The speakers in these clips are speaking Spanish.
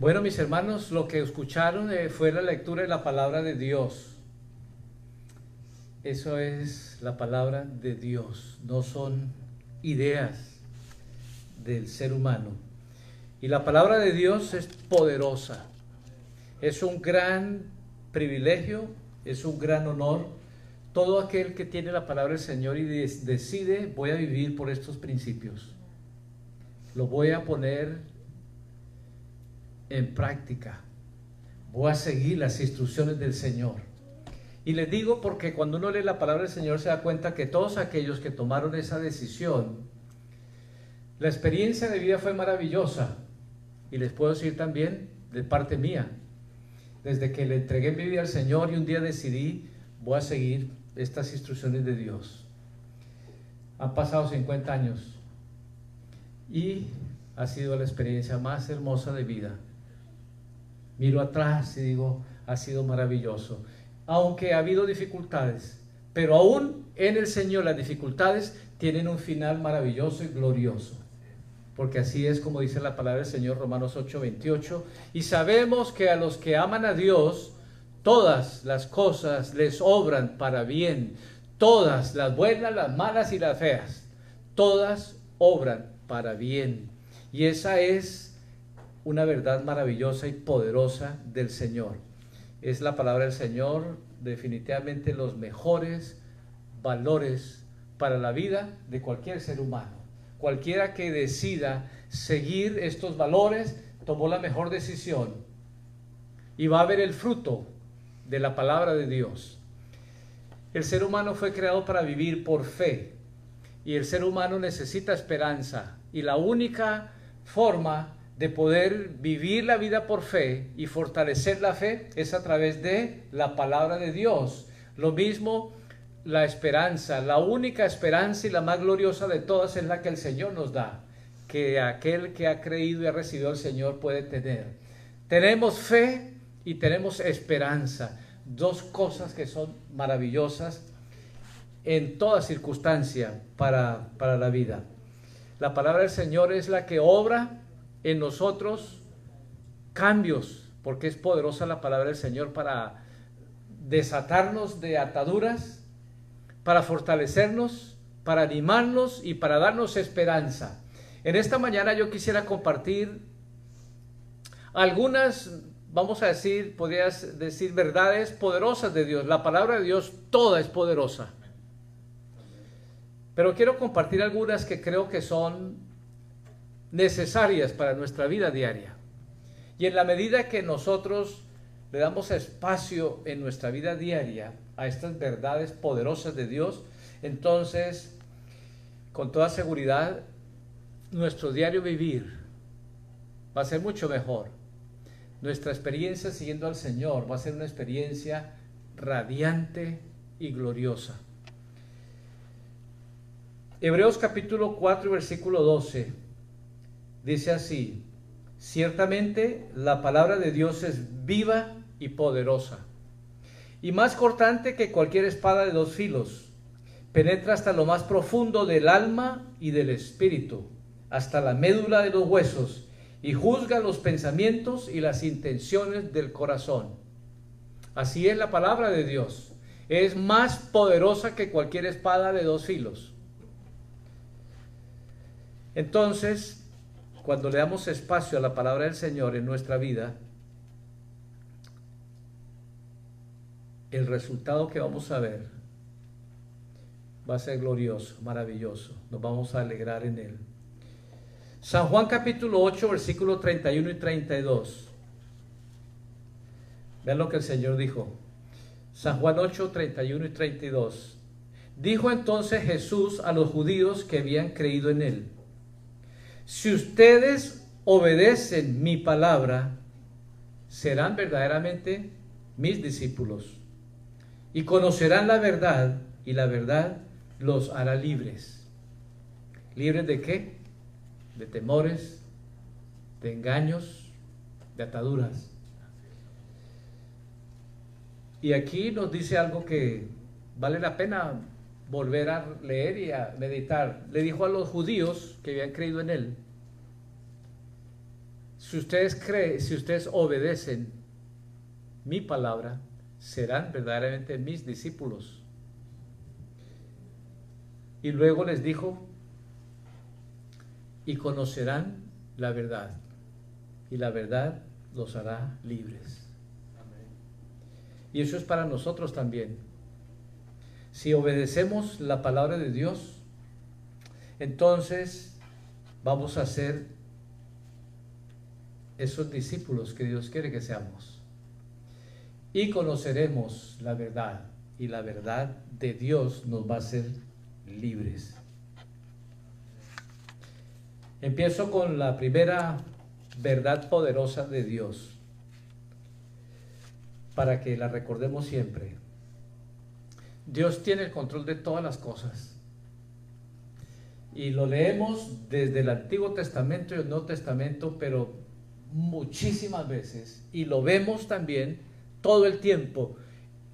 Bueno, mis hermanos, lo que escucharon eh, fue la lectura de la palabra de Dios. Eso es la palabra de Dios, no son ideas del ser humano. Y la palabra de Dios es poderosa. Es un gran privilegio, es un gran honor. Todo aquel que tiene la palabra del Señor y decide, voy a vivir por estos principios. Lo voy a poner en práctica. Voy a seguir las instrucciones del Señor. Y les digo porque cuando uno lee la palabra del Señor se da cuenta que todos aquellos que tomaron esa decisión, la experiencia de vida fue maravillosa. Y les puedo decir también de parte mía, desde que le entregué mi vida al Señor y un día decidí, voy a seguir estas instrucciones de Dios. Han pasado 50 años y ha sido la experiencia más hermosa de vida miro atrás y digo, ha sido maravilloso. Aunque ha habido dificultades, pero aún en el Señor las dificultades tienen un final maravilloso y glorioso. Porque así es como dice la palabra del Señor Romanos 8:28. Y sabemos que a los que aman a Dios, todas las cosas les obran para bien. Todas, las buenas, las malas y las feas. Todas obran para bien. Y esa es una verdad maravillosa y poderosa del Señor. Es la palabra del Señor definitivamente los mejores valores para la vida de cualquier ser humano. Cualquiera que decida seguir estos valores tomó la mejor decisión y va a ver el fruto de la palabra de Dios. El ser humano fue creado para vivir por fe y el ser humano necesita esperanza y la única forma de poder vivir la vida por fe y fortalecer la fe es a través de la palabra de Dios. Lo mismo la esperanza, la única esperanza y la más gloriosa de todas es la que el Señor nos da, que aquel que ha creído y ha recibido al Señor puede tener. Tenemos fe y tenemos esperanza, dos cosas que son maravillosas en toda circunstancia para, para la vida. La palabra del Señor es la que obra en nosotros cambios, porque es poderosa la palabra del Señor para desatarnos de ataduras, para fortalecernos, para animarnos y para darnos esperanza. En esta mañana yo quisiera compartir algunas, vamos a decir, podrías decir verdades poderosas de Dios. La palabra de Dios toda es poderosa. Pero quiero compartir algunas que creo que son necesarias para nuestra vida diaria. Y en la medida que nosotros le damos espacio en nuestra vida diaria a estas verdades poderosas de Dios, entonces, con toda seguridad, nuestro diario vivir va a ser mucho mejor. Nuestra experiencia siguiendo al Señor va a ser una experiencia radiante y gloriosa. Hebreos capítulo 4, versículo 12 dice así, ciertamente la palabra de Dios es viva y poderosa, y más cortante que cualquier espada de dos filos, penetra hasta lo más profundo del alma y del espíritu, hasta la médula de los huesos, y juzga los pensamientos y las intenciones del corazón. Así es la palabra de Dios. Es más poderosa que cualquier espada de dos filos. Entonces, cuando le damos espacio a la palabra del Señor en nuestra vida, el resultado que vamos a ver va a ser glorioso, maravilloso. Nos vamos a alegrar en él. San Juan capítulo 8, versículos 31 y 32. Vean lo que el Señor dijo. San Juan 8, 31 y 32. Dijo entonces Jesús a los judíos que habían creído en él si ustedes obedecen mi palabra, serán verdaderamente mis discípulos y conocerán la verdad y la verdad los hará libres. ¿Libres de qué? De temores, de engaños, de ataduras. Y aquí nos dice algo que vale la pena volver a leer y a meditar. Le dijo a los judíos que habían creído en él, si ustedes creen, si ustedes obedecen mi palabra, serán verdaderamente mis discípulos. Y luego les dijo, y conocerán la verdad, y la verdad los hará libres. Y eso es para nosotros también. Si obedecemos la palabra de Dios, entonces vamos a ser esos discípulos que Dios quiere que seamos. Y conoceremos la verdad. Y la verdad de Dios nos va a hacer libres. Empiezo con la primera verdad poderosa de Dios para que la recordemos siempre. Dios tiene el control de todas las cosas. Y lo leemos desde el Antiguo Testamento y el Nuevo Testamento, pero muchísimas veces. Y lo vemos también todo el tiempo.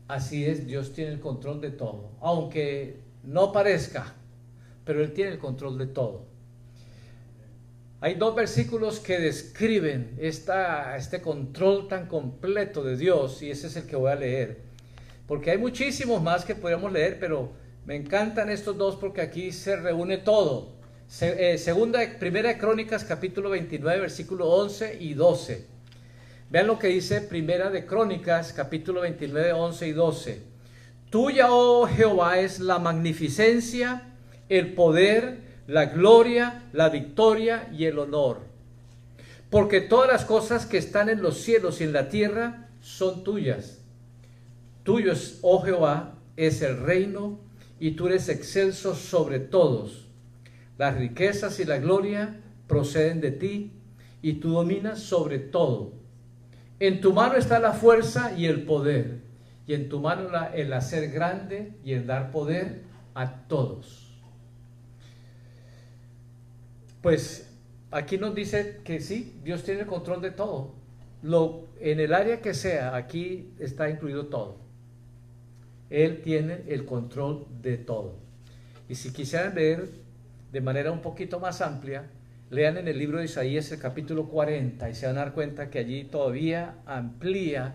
Así es, Dios tiene el control de todo. Aunque no parezca, pero Él tiene el control de todo. Hay dos versículos que describen esta, este control tan completo de Dios y ese es el que voy a leer. Porque hay muchísimos más que podríamos leer, pero me encantan estos dos porque aquí se reúne todo. Eh, segunda, primera de Crónicas, capítulo 29, versículo 11 y 12. Vean lo que dice Primera de Crónicas, capítulo 29, 11 y 12. Tuya, oh Jehová, es la magnificencia, el poder, la gloria, la victoria y el honor. Porque todas las cosas que están en los cielos y en la tierra son tuyas. Tuyo es, oh Jehová, es el reino y tú eres excelso sobre todos. Las riquezas y la gloria proceden de ti y tú dominas sobre todo. En tu mano está la fuerza y el poder, y en tu mano el hacer grande y el dar poder a todos. Pues aquí nos dice que sí, Dios tiene el control de todo. Lo, en el área que sea, aquí está incluido todo. Él tiene el control de todo. Y si quisieran leer de manera un poquito más amplia, lean en el libro de Isaías el capítulo 40 y se van a dar cuenta que allí todavía amplía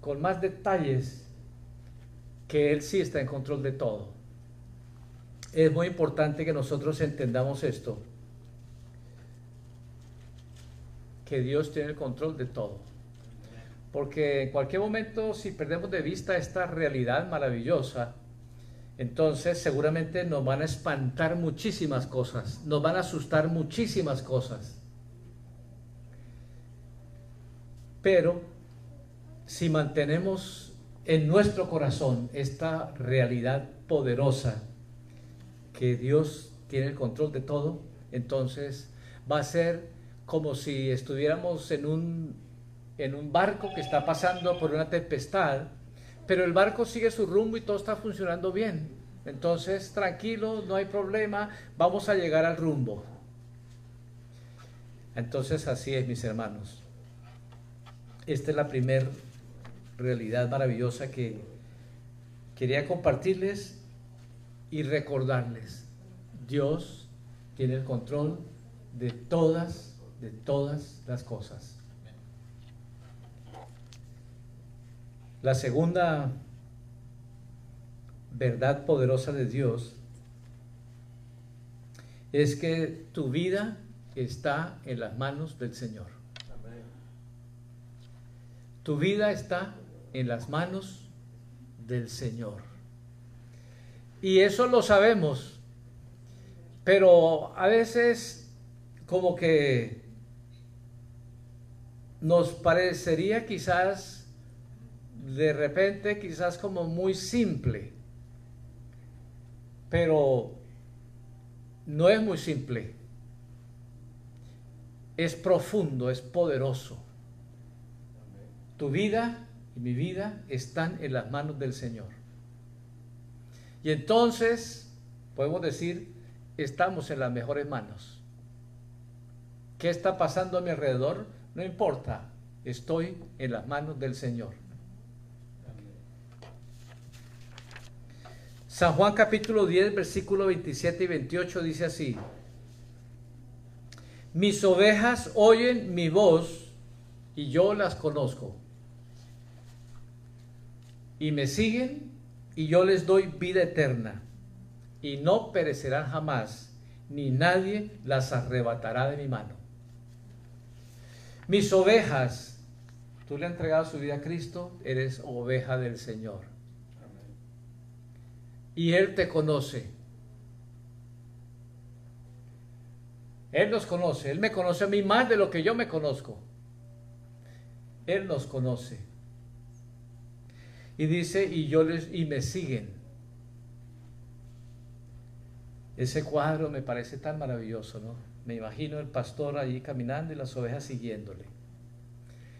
con más detalles que Él sí está en control de todo es muy importante que nosotros entendamos esto, que Dios tiene el control de todo. Porque en cualquier momento, si perdemos de vista esta realidad maravillosa, entonces seguramente nos van a espantar muchísimas cosas, nos van a asustar muchísimas cosas. Pero si mantenemos en nuestro corazón esta realidad poderosa, que Dios tiene el control de todo, entonces va a ser como si estuviéramos en un, en un barco que está pasando por una tempestad, pero el barco sigue su rumbo y todo está funcionando bien. Entonces, tranquilo, no hay problema, vamos a llegar al rumbo. Entonces, así es, mis hermanos. Esta es la primera realidad maravillosa que quería compartirles y recordarles, Dios tiene el control de todas, de todas las cosas. La segunda verdad poderosa de Dios es que tu vida está en las manos del Señor. Tu vida está en las manos del Señor. Y eso lo sabemos. Pero a veces como que nos parecería quizás de repente quizás como muy simple. Pero no es muy simple. Es profundo, es poderoso. Tu vida y mi vida están en las manos del Señor. Y entonces podemos decir, estamos en las mejores manos. ¿Qué está pasando a mi alrededor? No importa, estoy en las manos del Señor. San Juan capítulo 10, versículo 27 y 28 dice así, mis ovejas oyen mi voz y yo las conozco. Y me siguen y yo les doy vida eterna y no perecerán jamás, ni nadie las arrebatará de mi mano. Mis ovejas, tú le has entregado su vida a Cristo, eres oveja del Señor. Y Él te conoce. Él nos conoce, Él me conoce a mí más de lo que yo me conozco. Él nos conoce. Y dice, y yo les, y me siguen. Ese cuadro me parece tan maravilloso, ¿no? Me imagino el pastor allí caminando y las ovejas siguiéndole.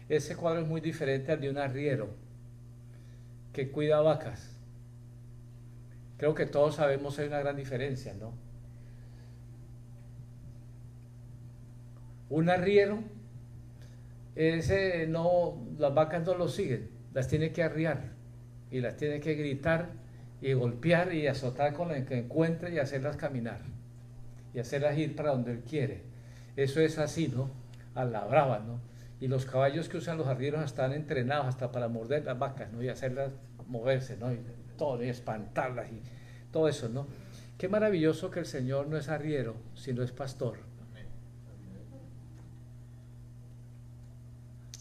Ese cuadro es muy diferente al de un arriero que cuida vacas. Creo que todos sabemos hay una gran diferencia, ¿no? Un arriero, ese no, las vacas no lo siguen, las tiene que arriar y las tiene que gritar y golpear y azotar con lo que encuentre y hacerlas caminar y hacerlas ir para donde él quiere. Eso es así, ¿no? A la brava, ¿no? Y los caballos que usan los arrieros están entrenados hasta para morder las vacas, ¿no? Y hacerlas moverse, ¿no? Todo, y espantarlas y todo eso, ¿no? Qué maravilloso que el Señor no es arriero, sino es pastor.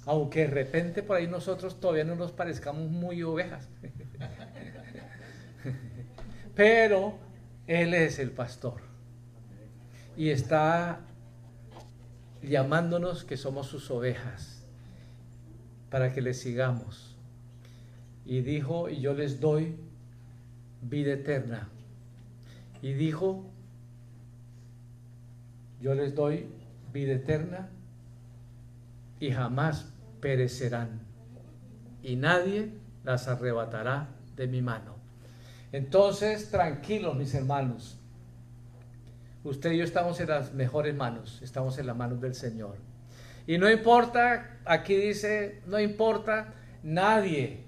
Aunque de repente por ahí nosotros todavía no nos parezcamos muy ovejas. Pero Él es el pastor. Y está llamándonos que somos sus ovejas para que le sigamos. Y dijo, y yo les doy vida eterna. Y dijo, yo les doy vida eterna y jamás perecerán. Y nadie las arrebatará de mi mano. Entonces, tranquilos mis hermanos. Usted y yo estamos en las mejores manos, estamos en las manos del Señor. Y no importa, aquí dice, no importa, nadie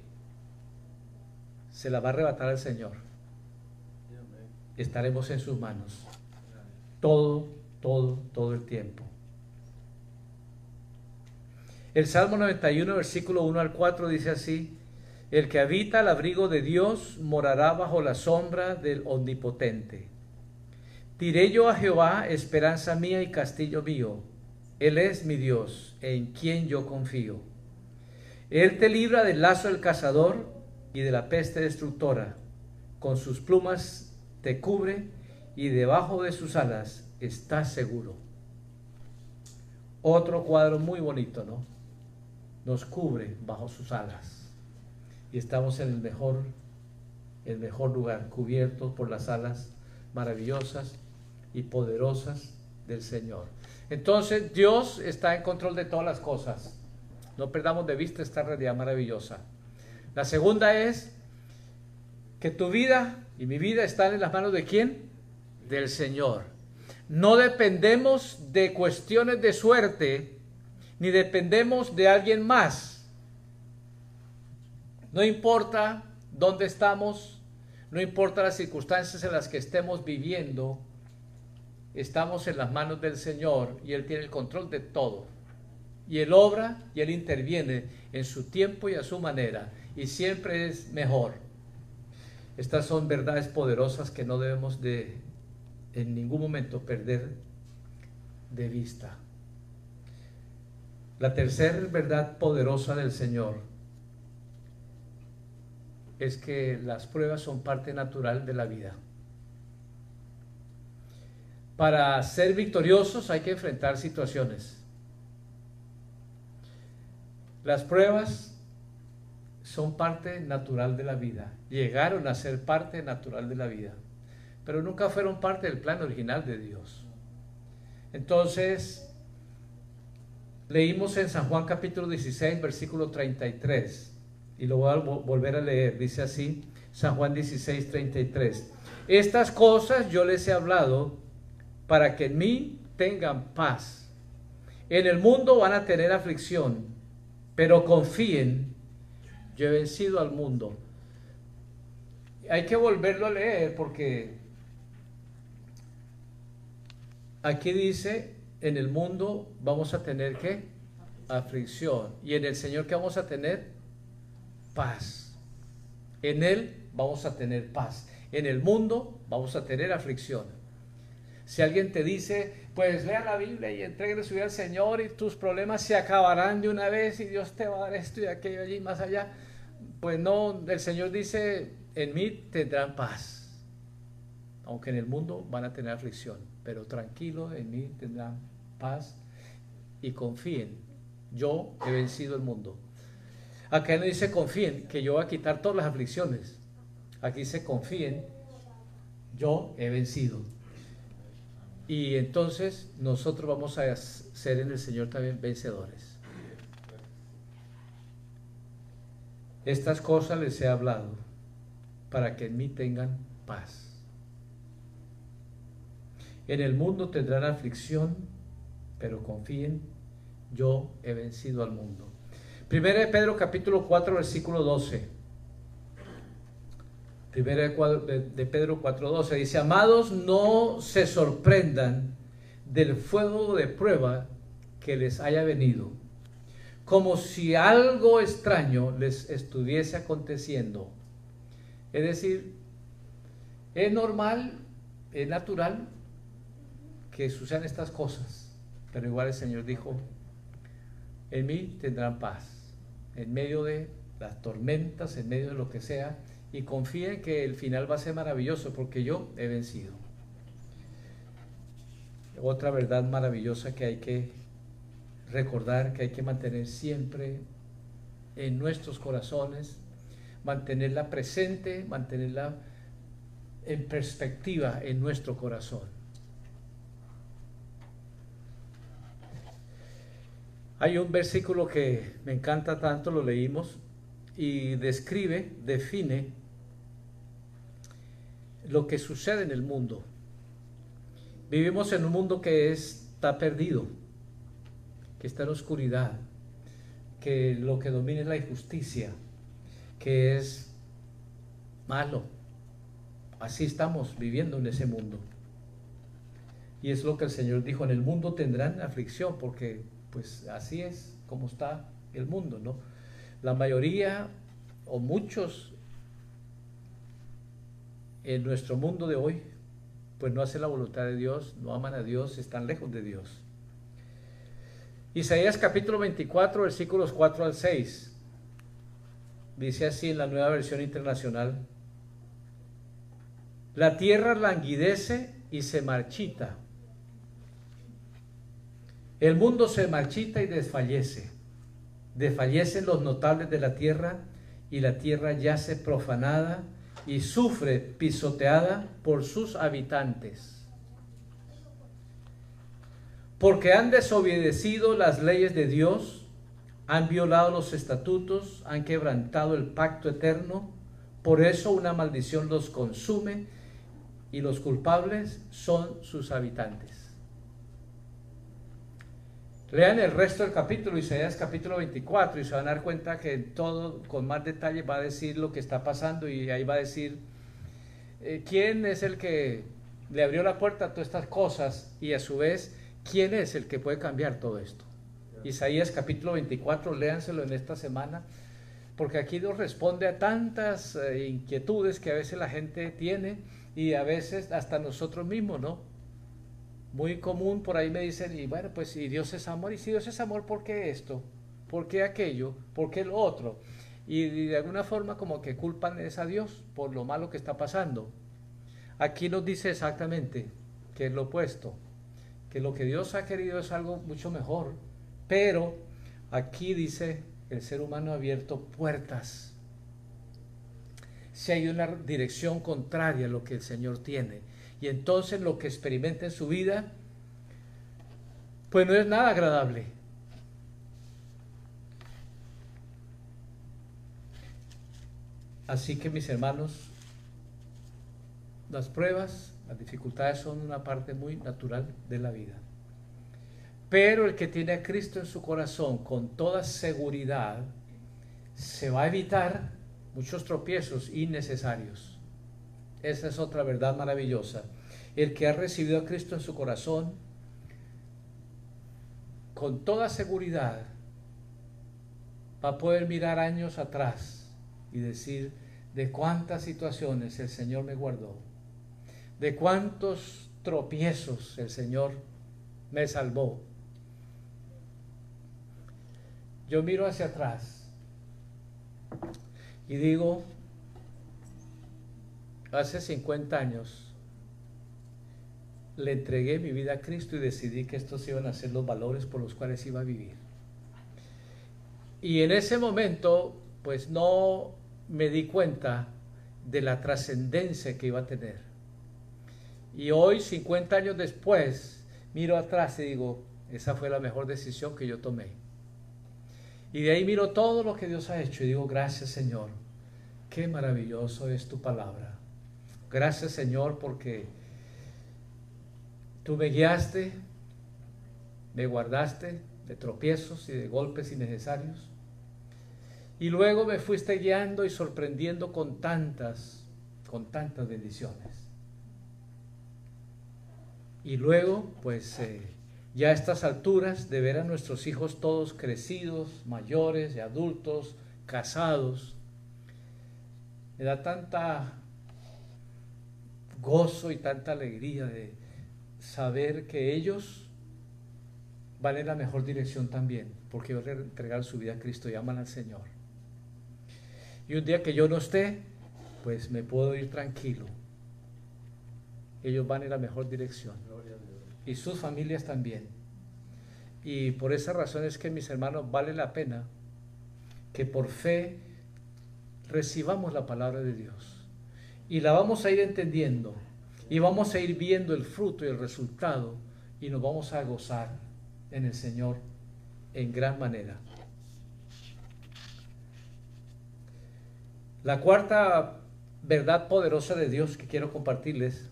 se la va a arrebatar al Señor. Estaremos en sus manos. Todo, todo, todo el tiempo. El Salmo 91, versículo 1 al 4 dice así, el que habita al abrigo de Dios morará bajo la sombra del Omnipotente. Diré yo a Jehová, esperanza mía y castillo mío. Él es mi Dios, en quien yo confío. Él te libra del lazo del cazador y de la peste destructora. Con sus plumas te cubre y debajo de sus alas estás seguro. Otro cuadro muy bonito, ¿no? Nos cubre bajo sus alas y estamos en el mejor, el mejor lugar, cubiertos por las alas maravillosas y poderosas del Señor. Entonces Dios está en control de todas las cosas. No perdamos de vista esta realidad maravillosa. La segunda es que tu vida y mi vida están en las manos de quién? Del Señor. No dependemos de cuestiones de suerte, ni dependemos de alguien más no importa dónde estamos, no importa las circunstancias en las que estemos viviendo, estamos en las manos del Señor y Él tiene el control de todo. Y Él obra y Él interviene en su tiempo y a su manera y siempre es mejor. Estas son verdades poderosas que no debemos de en ningún momento perder de vista. La tercera verdad poderosa del Señor es que las pruebas son parte natural de la vida. Para ser victoriosos hay que enfrentar situaciones. Las pruebas son parte natural de la vida. Llegaron a ser parte natural de la vida, pero nunca fueron parte del plan original de Dios. Entonces, leímos en San Juan capítulo 16, versículo 33 y lo voy a volver a leer, dice así, San Juan 16, 33. Estas cosas yo les he hablado para que en mí tengan paz. En el mundo van a tener aflicción, pero confíen, yo he vencido al mundo. Hay que volverlo a leer porque aquí dice, en el mundo vamos a tener qué? Aflicción. Y en el Señor, ¿qué vamos a tener? Paz. En Él vamos a tener paz. En el mundo vamos a tener aflicción. Si alguien te dice, pues lea la Biblia y entregue su vida al Señor y tus problemas se acabarán de una vez y Dios te va a dar esto y aquello allí más allá, pues no, el Señor dice, en mí tendrán paz. Aunque en el mundo van a tener aflicción, pero tranquilo, en mí tendrán paz y confíen. Yo he vencido el mundo. Acá no dice confíen, que yo voy a quitar todas las aflicciones. Aquí dice confíen, yo he vencido. Y entonces nosotros vamos a ser en el Señor también vencedores. Estas cosas les he hablado para que en mí tengan paz. En el mundo tendrán aflicción, pero confíen, yo he vencido al mundo. Primera de Pedro capítulo 4 versículo 12. Primera de Pedro 4:12 dice, amados, no se sorprendan del fuego de prueba que les haya venido, como si algo extraño les estuviese aconteciendo. Es decir, es normal, es natural que sucedan estas cosas, pero igual el Señor dijo, en mí tendrán paz, en medio de las tormentas, en medio de lo que sea, y confíen que el final va a ser maravilloso porque yo he vencido. Otra verdad maravillosa que hay que recordar, que hay que mantener siempre en nuestros corazones, mantenerla presente, mantenerla en perspectiva en nuestro corazón. Hay un versículo que me encanta tanto, lo leímos, y describe, define lo que sucede en el mundo. Vivimos en un mundo que está perdido, que está en oscuridad, que lo que domina es la injusticia, que es malo. Así estamos viviendo en ese mundo. Y es lo que el Señor dijo, en el mundo tendrán aflicción, porque pues así es como está el mundo, ¿no? La mayoría o muchos en nuestro mundo de hoy, pues no hacen la voluntad de Dios, no aman a Dios, están lejos de Dios. Isaías capítulo 24, versículos 4 al 6. Dice así en la nueva versión internacional. La tierra languidece y se marchita. El mundo se marchita y desfallece. Desfallecen los notables de la tierra y la tierra yace profanada y sufre pisoteada por sus habitantes. Porque han desobedecido las leyes de Dios, han violado los estatutos, han quebrantado el pacto eterno, por eso una maldición los consume y los culpables son sus habitantes. Lean el resto del capítulo, Isaías capítulo 24, y se van a dar cuenta que todo con más detalle va a decir lo que está pasando y ahí va a decir eh, quién es el que le abrió la puerta a todas estas cosas y a su vez quién es el que puede cambiar todo esto. Isaías capítulo 24, léanselo en esta semana, porque aquí nos responde a tantas eh, inquietudes que a veces la gente tiene y a veces hasta nosotros mismos, ¿no? muy común, por ahí me dicen, y bueno, pues si Dios es amor, y si Dios es amor, ¿por qué esto? ¿Por qué aquello? ¿Por qué lo otro? Y de alguna forma como que culpan es a Dios por lo malo que está pasando. Aquí nos dice exactamente que es lo opuesto, que lo que Dios ha querido es algo mucho mejor, pero aquí dice el ser humano ha abierto puertas. Si hay una dirección contraria a lo que el Señor tiene, y entonces lo que experimenta en su vida, pues no es nada agradable. Así que mis hermanos, las pruebas, las dificultades son una parte muy natural de la vida. Pero el que tiene a Cristo en su corazón con toda seguridad, se va a evitar muchos tropiezos innecesarios. Esa es otra verdad maravillosa. El que ha recibido a Cristo en su corazón con toda seguridad va a poder mirar años atrás y decir de cuántas situaciones el Señor me guardó, de cuántos tropiezos el Señor me salvó. Yo miro hacia atrás y digo, hace 50 años le entregué mi vida a Cristo y decidí que estos iban a ser los valores por los cuales iba a vivir. Y en ese momento, pues no me di cuenta de la trascendencia que iba a tener. Y hoy, 50 años después, miro atrás y digo, esa fue la mejor decisión que yo tomé. Y de ahí miro todo lo que Dios ha hecho y digo, gracias Señor, qué maravilloso es tu palabra. Gracias Señor porque Tú me guiaste, me guardaste de tropiezos y de golpes innecesarios. Y luego me fuiste guiando y sorprendiendo con tantas, con tantas bendiciones. Y luego, pues eh, ya a estas alturas de ver a nuestros hijos todos crecidos, mayores adultos, casados, me da tanta gozo y tanta alegría de, saber que ellos van en la mejor dirección también, porque van a entregar su vida a Cristo y aman al Señor. Y un día que yo no esté, pues me puedo ir tranquilo. Ellos van en la mejor dirección. Y sus familias también. Y por esa razón es que, mis hermanos, vale la pena que por fe recibamos la palabra de Dios. Y la vamos a ir entendiendo y vamos a ir viendo el fruto y el resultado y nos vamos a gozar en el Señor en gran manera. La cuarta verdad poderosa de Dios que quiero compartirles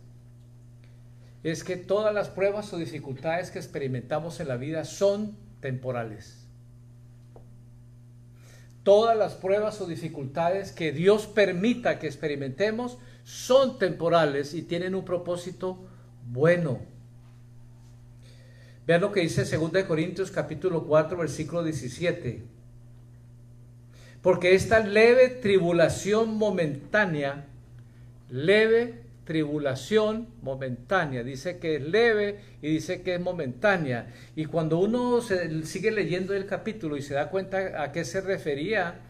es que todas las pruebas o dificultades que experimentamos en la vida son temporales. Todas las pruebas o dificultades que Dios permita que experimentemos son temporales y tienen un propósito bueno. Vean lo que dice 2 Corintios capítulo 4 versículo 17. Porque esta leve tribulación momentánea, leve tribulación momentánea, dice que es leve y dice que es momentánea. Y cuando uno se, sigue leyendo el capítulo y se da cuenta a qué se refería,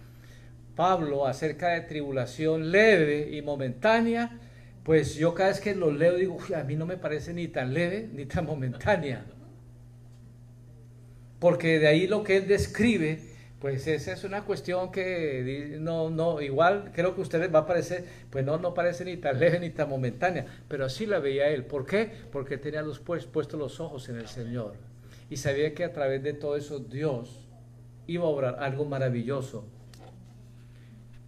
Pablo acerca de tribulación leve y momentánea, pues yo cada vez que lo leo digo, a mí no me parece ni tan leve ni tan momentánea. Porque de ahí lo que él describe, pues esa es una cuestión que no, no, igual creo que a ustedes va a parecer, pues no, no parece ni tan leve ni tan momentánea, pero así la veía él. ¿Por qué? Porque tenía los pues, puestos los ojos en el Señor y sabía que a través de todo eso Dios iba a obrar algo maravilloso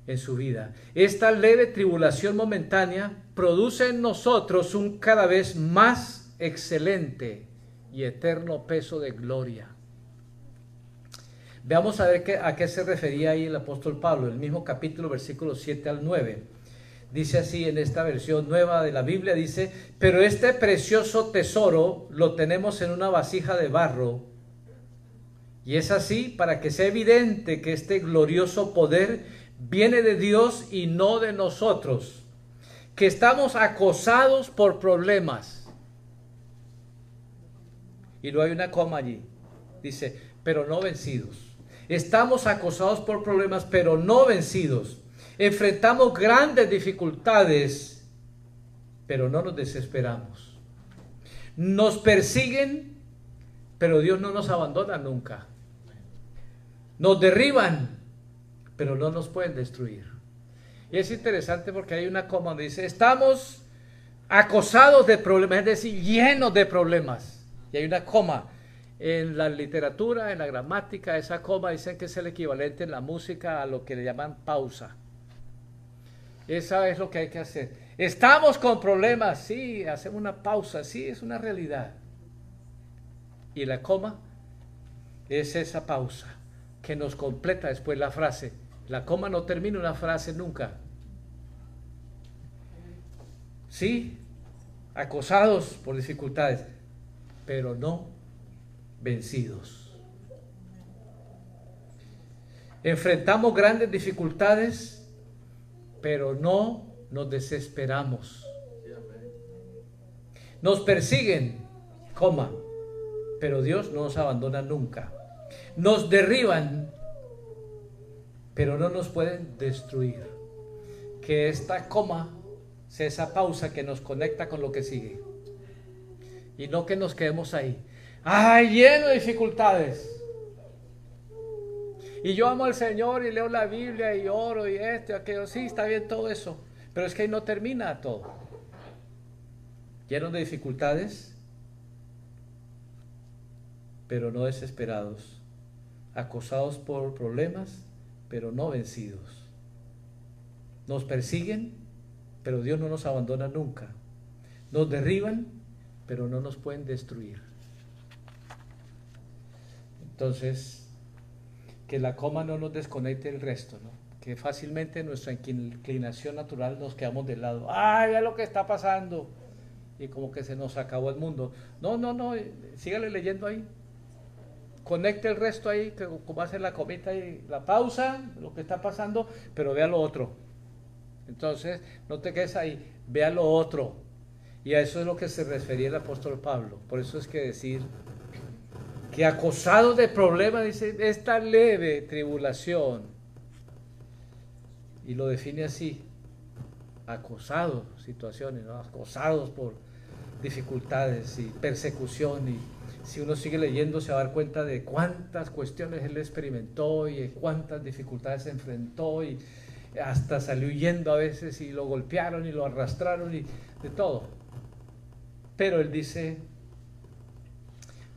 en su vida. Esta leve tribulación momentánea produce en nosotros un cada vez más excelente y eterno peso de gloria. Veamos a ver qué, a qué se refería ahí el apóstol Pablo, el mismo capítulo, versículos 7 al 9. Dice así en esta versión nueva de la Biblia, dice, pero este precioso tesoro lo tenemos en una vasija de barro. Y es así para que sea evidente que este glorioso poder viene de Dios y no de nosotros, que estamos acosados por problemas. Y no hay una coma allí. Dice, pero no vencidos. Estamos acosados por problemas, pero no vencidos. Enfrentamos grandes dificultades, pero no nos desesperamos. Nos persiguen, pero Dios no nos abandona nunca. Nos derriban, pero no nos pueden destruir. Y es interesante porque hay una coma donde dice, estamos acosados de problemas, es decir, llenos de problemas. Y hay una coma. En la literatura, en la gramática, esa coma dicen que es el equivalente en la música a lo que le llaman pausa. Esa es lo que hay que hacer. Estamos con problemas, sí, hacemos una pausa, sí, es una realidad. Y la coma es esa pausa que nos completa después la frase, la coma no termina una frase nunca. Sí, acosados por dificultades, pero no vencidos. Enfrentamos grandes dificultades, pero no nos desesperamos. Nos persiguen, coma, pero Dios no nos abandona nunca. Nos derriban, pero no nos pueden destruir. Que esta coma sea esa pausa que nos conecta con lo que sigue. Y no que nos quedemos ahí. ¡Ay, lleno de dificultades! Y yo amo al Señor y leo la Biblia y oro y esto y aquello. Sí, está bien todo eso. Pero es que ahí no termina todo. Lleno de dificultades, pero no desesperados. Acosados por problemas, pero no vencidos. Nos persiguen, pero Dios no nos abandona nunca. Nos derriban, pero no nos pueden destruir. Entonces, que la coma no nos desconecte el resto, ¿no? que fácilmente nuestra inclinación natural nos quedamos de lado. ¡Ay, ve lo que está pasando! Y como que se nos acabó el mundo. No, no, no, sígale leyendo ahí conecte el resto ahí, que como hace la comita y la pausa, lo que está pasando, pero vea lo otro. Entonces, no te quedes ahí, vea lo otro. Y a eso es lo que se refería el apóstol Pablo. Por eso es que decir que acosado de problemas, dice, esta leve tribulación. Y lo define así, acosados, situaciones, acosados por dificultades y persecución y si uno sigue leyendo se va a dar cuenta de cuántas cuestiones él experimentó y cuántas dificultades se enfrentó y hasta salió huyendo a veces y lo golpearon y lo arrastraron y de todo. Pero él dice,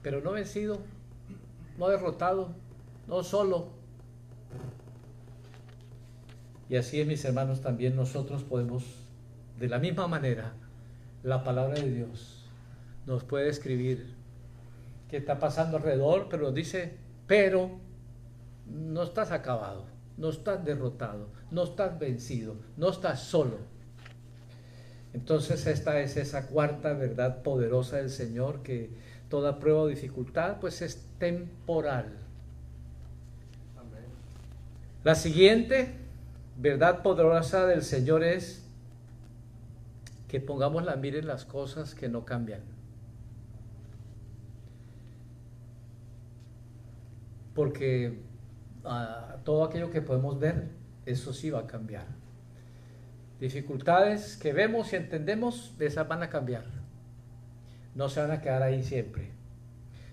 pero no vencido, no derrotado, no solo. Y así es, mis hermanos, también nosotros podemos, de la misma manera, la palabra de Dios nos puede escribir que está pasando alrededor, pero nos dice, pero no estás acabado, no estás derrotado, no estás vencido, no estás solo. Entonces esta es esa cuarta verdad poderosa del Señor que toda prueba o dificultad pues es temporal. La siguiente verdad poderosa del Señor es que pongamos la mira en las cosas que no cambian. porque ah, todo aquello que podemos ver, eso sí va a cambiar. Dificultades que vemos y entendemos, esas van a cambiar. No se van a quedar ahí siempre.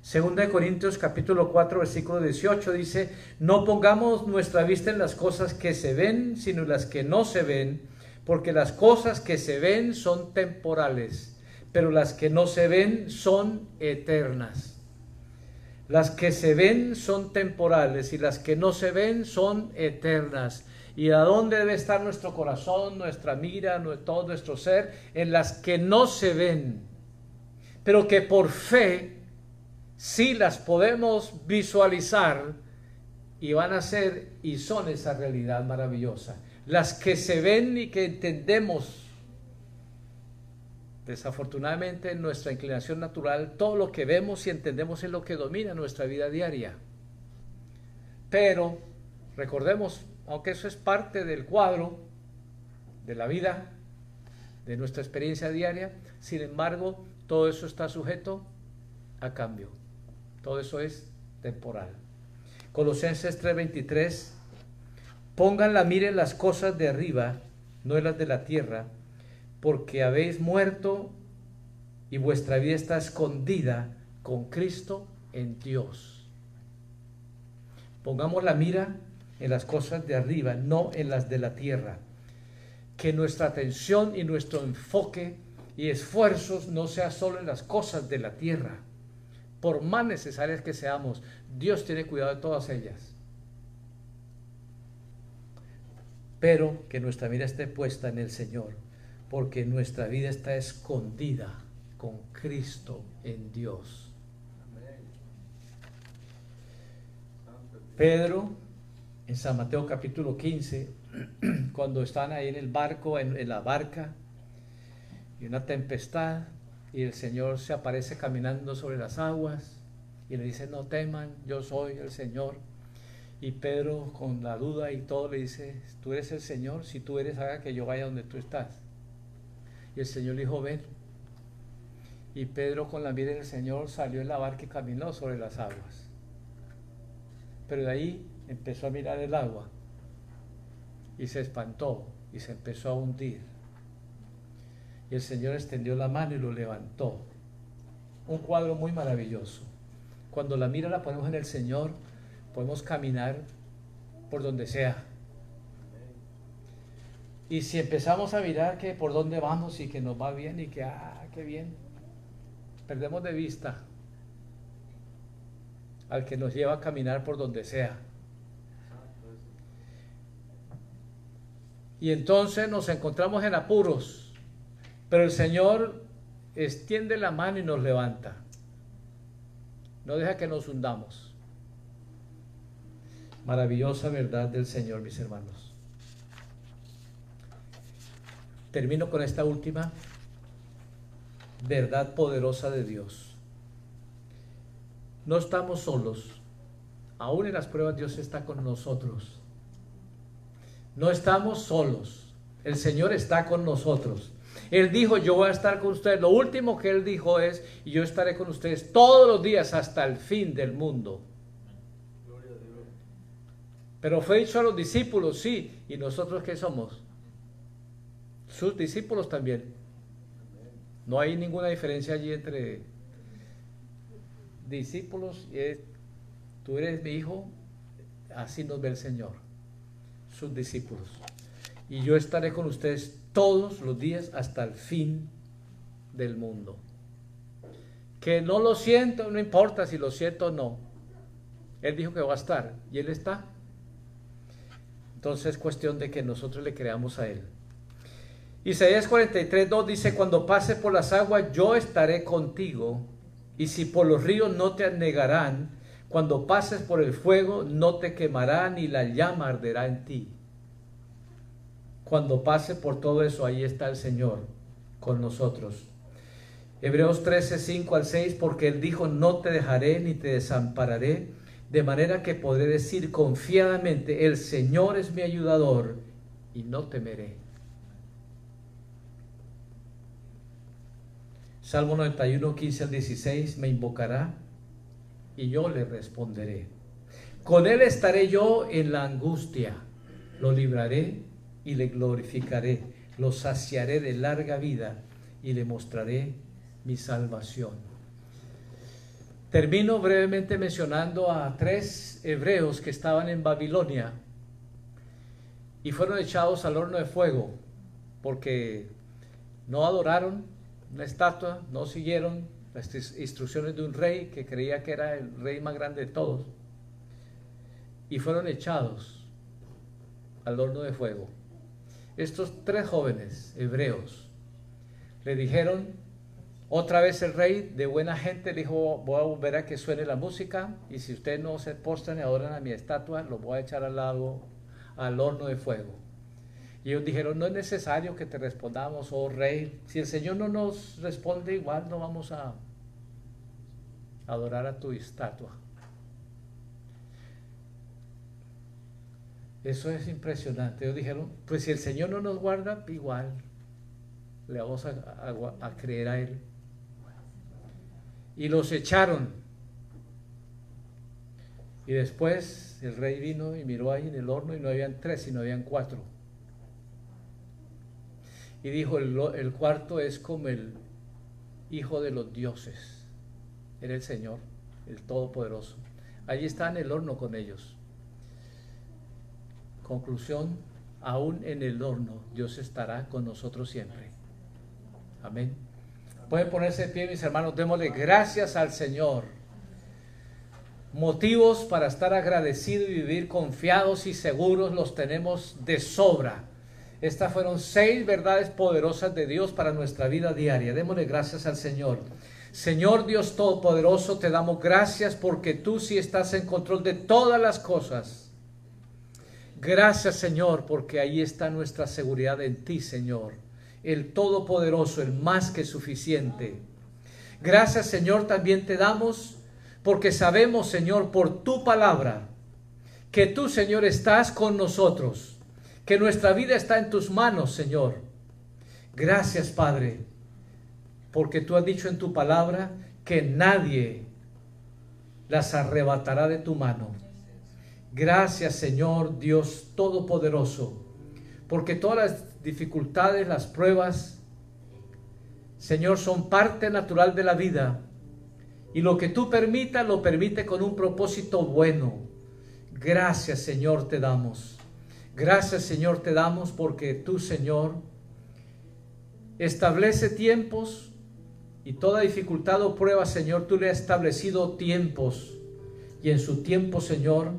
Segunda de Corintios capítulo 4 versículo 18 dice, no pongamos nuestra vista en las cosas que se ven, sino en las que no se ven, porque las cosas que se ven son temporales, pero las que no se ven son eternas. Las que se ven son temporales y las que no se ven son eternas. ¿Y a dónde debe estar nuestro corazón, nuestra mira, todo nuestro ser? En las que no se ven, pero que por fe sí las podemos visualizar y van a ser y son esa realidad maravillosa. Las que se ven y que entendemos Desafortunadamente, en nuestra inclinación natural, todo lo que vemos y entendemos es lo que domina nuestra vida diaria. Pero, recordemos, aunque eso es parte del cuadro de la vida, de nuestra experiencia diaria, sin embargo, todo eso está sujeto a cambio. Todo eso es temporal. Colosenses 3:23, pongan la mira en las cosas de arriba, no en las de la tierra, porque habéis muerto y vuestra vida está escondida con Cristo en Dios. Pongamos la mira en las cosas de arriba, no en las de la tierra. Que nuestra atención y nuestro enfoque y esfuerzos no sea solo en las cosas de la tierra. Por más necesarias que seamos, Dios tiene cuidado de todas ellas. Pero que nuestra mira esté puesta en el Señor porque nuestra vida está escondida con Cristo en Dios. Pedro, en San Mateo capítulo 15, cuando están ahí en el barco, en, la barca, y una tempestad, y el Señor se aparece caminando sobre las aguas, y le dice, no teman, yo soy el Señor. Y Pedro con la duda y todo le dice, tú eres el Señor, si tú eres, haga que yo vaya donde tú estás. Y el Señor le dijo, ven. Y Pedro con la mira del Señor salió en la barca y caminó sobre las aguas. Pero de ahí empezó a mirar el agua y se espantó y se empezó a hundir. Y el Señor extendió la mano y lo levantó. Un cuadro muy maravilloso. Cuando la mira la ponemos en el Señor, podemos caminar por donde sea. Y si empezamos a mirar que por dónde vamos y que nos va bien y que, ah, qué bien, perdemos de vista al que nos lleva a caminar por donde sea. Y entonces nos encontramos en apuros, pero el Señor extiende la mano y nos levanta. No deja que nos hundamos. Maravillosa verdad del Señor, mis hermanos. Termino con esta última verdad poderosa de Dios. No estamos solos. Aún en las pruebas Dios está con nosotros. No estamos solos. El Señor está con nosotros. Él dijo, yo voy a estar con ustedes. Lo último que Él dijo es, yo estaré con ustedes todos los días hasta el fin del mundo. Pero fue dicho a los discípulos, sí. ¿Y nosotros qué somos? Sus discípulos también. No hay ninguna diferencia allí entre discípulos y tú eres mi hijo, así nos ve el Señor, sus discípulos. Y yo estaré con ustedes todos los días hasta el fin del mundo. Que no lo siento, no importa si lo siento o no. Él dijo que va a estar y Él está. Entonces es cuestión de que nosotros le creamos a Él. Isaías 43, 2 dice, cuando pase por las aguas, yo estaré contigo, y si por los ríos no te anegarán, cuando pases por el fuego, no te quemará, ni la llama arderá en ti. Cuando pase por todo eso, ahí está el Señor con nosotros. Hebreos 13, 5 al 6, porque Él dijo, no te dejaré ni te desampararé de manera que podré decir confiadamente, el Señor es mi ayudador y no temeré. Salmo 91, 15 al 16, me invocará y yo le responderé. Con él estaré yo en la angustia, lo libraré y le glorificaré, lo saciaré de larga vida y le mostraré mi salvación. Termino brevemente mencionando a tres hebreos que estaban en Babilonia y fueron echados al horno de fuego porque no adoraron una estatua, no siguieron las instrucciones de un rey que creía que era el rey más grande de todos y fueron echados al horno de fuego. Estos tres jóvenes hebreos le dijeron otra vez el rey de buena gente dijo, voy a volver a que suene la música y si ustedes no se postran y adoran a mi estatua, los voy a echar al lado, al horno de fuego. Y ellos dijeron, no es necesario que te respondamos, oh rey, si el Señor no nos responde igual, no vamos a adorar a tu estatua. Eso es impresionante. Ellos dijeron, pues si el Señor no nos guarda, igual le vamos a creer a Él y los echaron. Y después el rey vino y miró ahí en el horno y no habían tres, sino habían cuatro. Y dijo, el, el cuarto es como el hijo de los dioses. Era el Señor, el Todopoderoso. Allí está en el horno con ellos. Conclusión, aún en el horno Dios estará con nosotros siempre. Amén. Pueden ponerse de pie, mis hermanos. Démosle gracias al Señor. Motivos para estar agradecidos y vivir confiados y seguros los tenemos de sobra. Estas fueron seis verdades poderosas de Dios para nuestra vida diaria. Démosle gracias al Señor. Señor Dios Todopoderoso, te damos gracias porque tú sí estás en control de todas las cosas. Gracias Señor porque ahí está nuestra seguridad en ti, Señor el Todopoderoso, el más que suficiente. Gracias Señor también te damos porque sabemos Señor por tu palabra que tú, Señor, estás con nosotros, que nuestra vida está en tus manos, Señor. Gracias, Padre, porque tú has dicho en tu palabra que nadie las arrebatará de tu mano. Gracias, Señor Dios Todopoderoso, porque todas las dificultades, las pruebas, Señor, son parte natural de la vida. Y lo que tú permitas, lo permite con un propósito bueno. Gracias, Señor, te damos. Gracias, Señor, te damos porque tú, Señor, establece tiempos y toda dificultad o prueba, Señor, tú le has establecido tiempos y en su tiempo, Señor,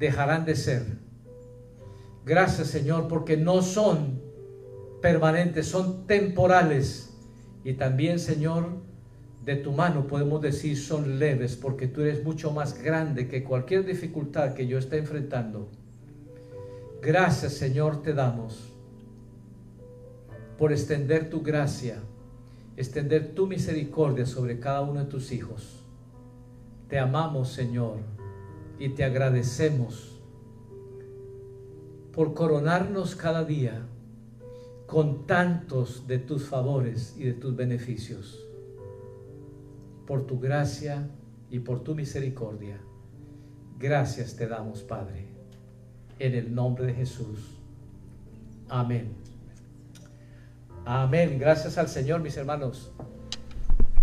dejarán de ser. Gracias, Señor, porque no son permanentes, son temporales. Y también, Señor, de tu mano podemos decir son leves, porque tú eres mucho más grande que cualquier dificultad que yo esté enfrentando. Gracias, Señor, te damos por extender tu gracia extender tu misericordia sobre cada uno de tus hijos. Te amamos, Señor, y te agradecemos por coronarnos cada día con tantos de tus favores y de tus beneficios. Por tu gracia y por tu misericordia. Gracias te damos, Padre, en el nombre de Jesús. Amén. Amén. Gracias al Señor, mis hermanos.